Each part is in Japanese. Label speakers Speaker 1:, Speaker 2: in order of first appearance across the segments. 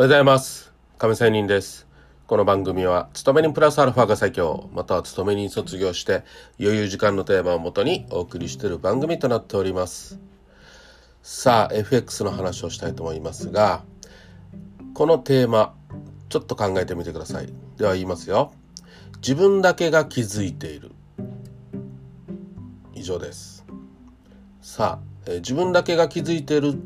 Speaker 1: おはようございます。亀仙人です。この番組は勤め人プラスアルファが最強。または勤め人卒業して余裕時間のテーマをもとにお送りしている番組となっております。さあ FX の話をしたいと思いますがこのテーマちょっと考えてみてください。では言いますよ。自分だけが気づいている。以上です。さあ、え自分だけが気づいている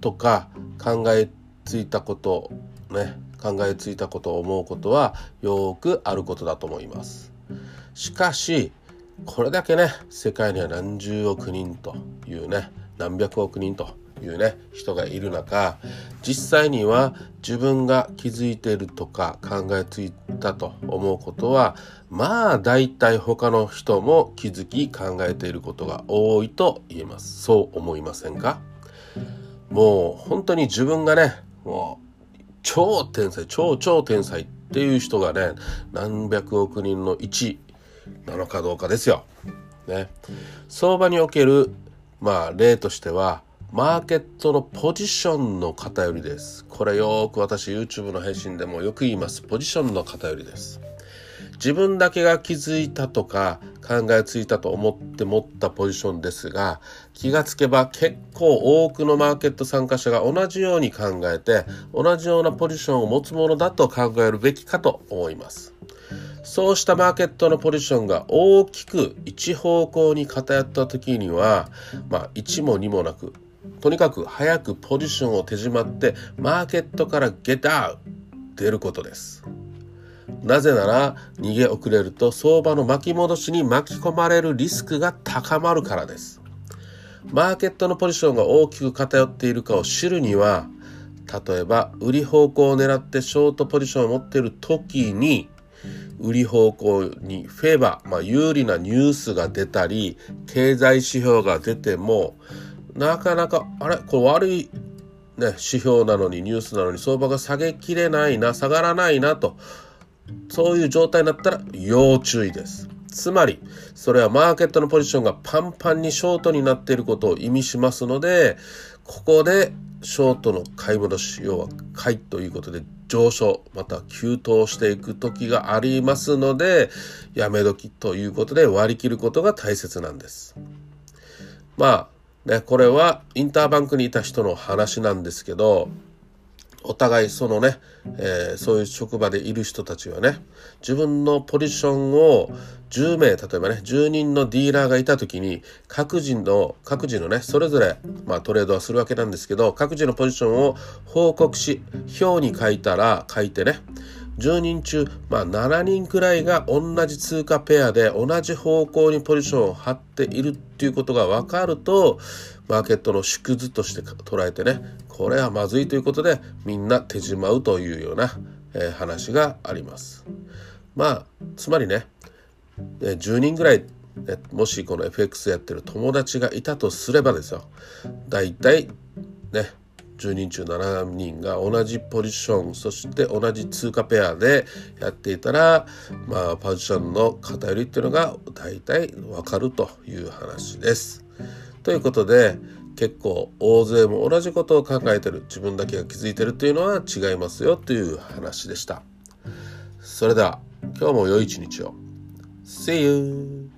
Speaker 1: とか考えてついたことね考えついたことを思うことはよくあることだと思います。しかしこれだけね世界には何十億人というね何百億人というね人がいる中実際には自分が気づいているとか考えついたと思うことはまあ大体他の人も気づき考えていることが多いと言えます。そう思いませんか？もう本当に自分がねもう超天才超超天才っていう人がね何百億人の1なのかどうかですよ。ね、相場におけるまあ例としてはマーケットのポジションの偏りです。これよく私 YouTube の配信でもよく言います。ポジションの偏りです。自分だけが気づいたとか考えついたと思って持ったポジションですが気がつけば結構多くのマーケット参加者が同じように考えて同じようなポジションを持つものだと考えるべきかと思います。そうしたマーケットのポジションが大きく一方向に偏った時にはまあ1も2もなくとにかく早くポジションを手締まってマーケットからゲットアウト出ることです。なぜなら逃げ遅れると相場の巻き戻しに巻き込まれるリスクが高まるからです。マーケットのポジションが大きく偏っているかを知るには例えば売り方向を狙ってショートポジションを持っている時に売り方向にフェーバー、まあ、有利なニュースが出たり経済指標が出てもなかなかあれ？これ悪い、ね、指標なのにニュースなのに相場が下げきれないな下がらないなとそういう状態になったら要注意です。つまり、それはマーケットのポジションがパンパンにショートになっていることを意味しますので、ここでショートの買い戻し、要は買いということで上昇、また急騰していく時がありますので、やめ時ということで割り切ることが大切なんです。まあ、ね、これはインターバンクにいた人の話なんですけど、お互いそのね、えー、そういう職場でいる人たちはね自分のポジションを10名例えばね10人のディーラーがいた時に各自の各自のねそれぞれ、まあ、トレードはするわけなんですけど各自のポジションを報告し表に書いたら書いてね10人中、まあ、7人くらいが同じ通貨ペアで同じ方向にポジションを張っているっていうことが分かるとマーケットの縮図として捉えてねこれはまずいということでみんな手じまうというような、えー、話があります。まあつまりね10人ぐらいもしこの FX やってる友達がいたとすればですよ大体ね10人中7人が同じポジションそして同じ通貨ペアでやっていたらまあポジションの偏りっていうのが大体わかるという話です。ということで結構大勢も同じことを考えてる自分だけが気づいてるっていうのは違いますよという話でした。それでは今日も良い一日を。See you!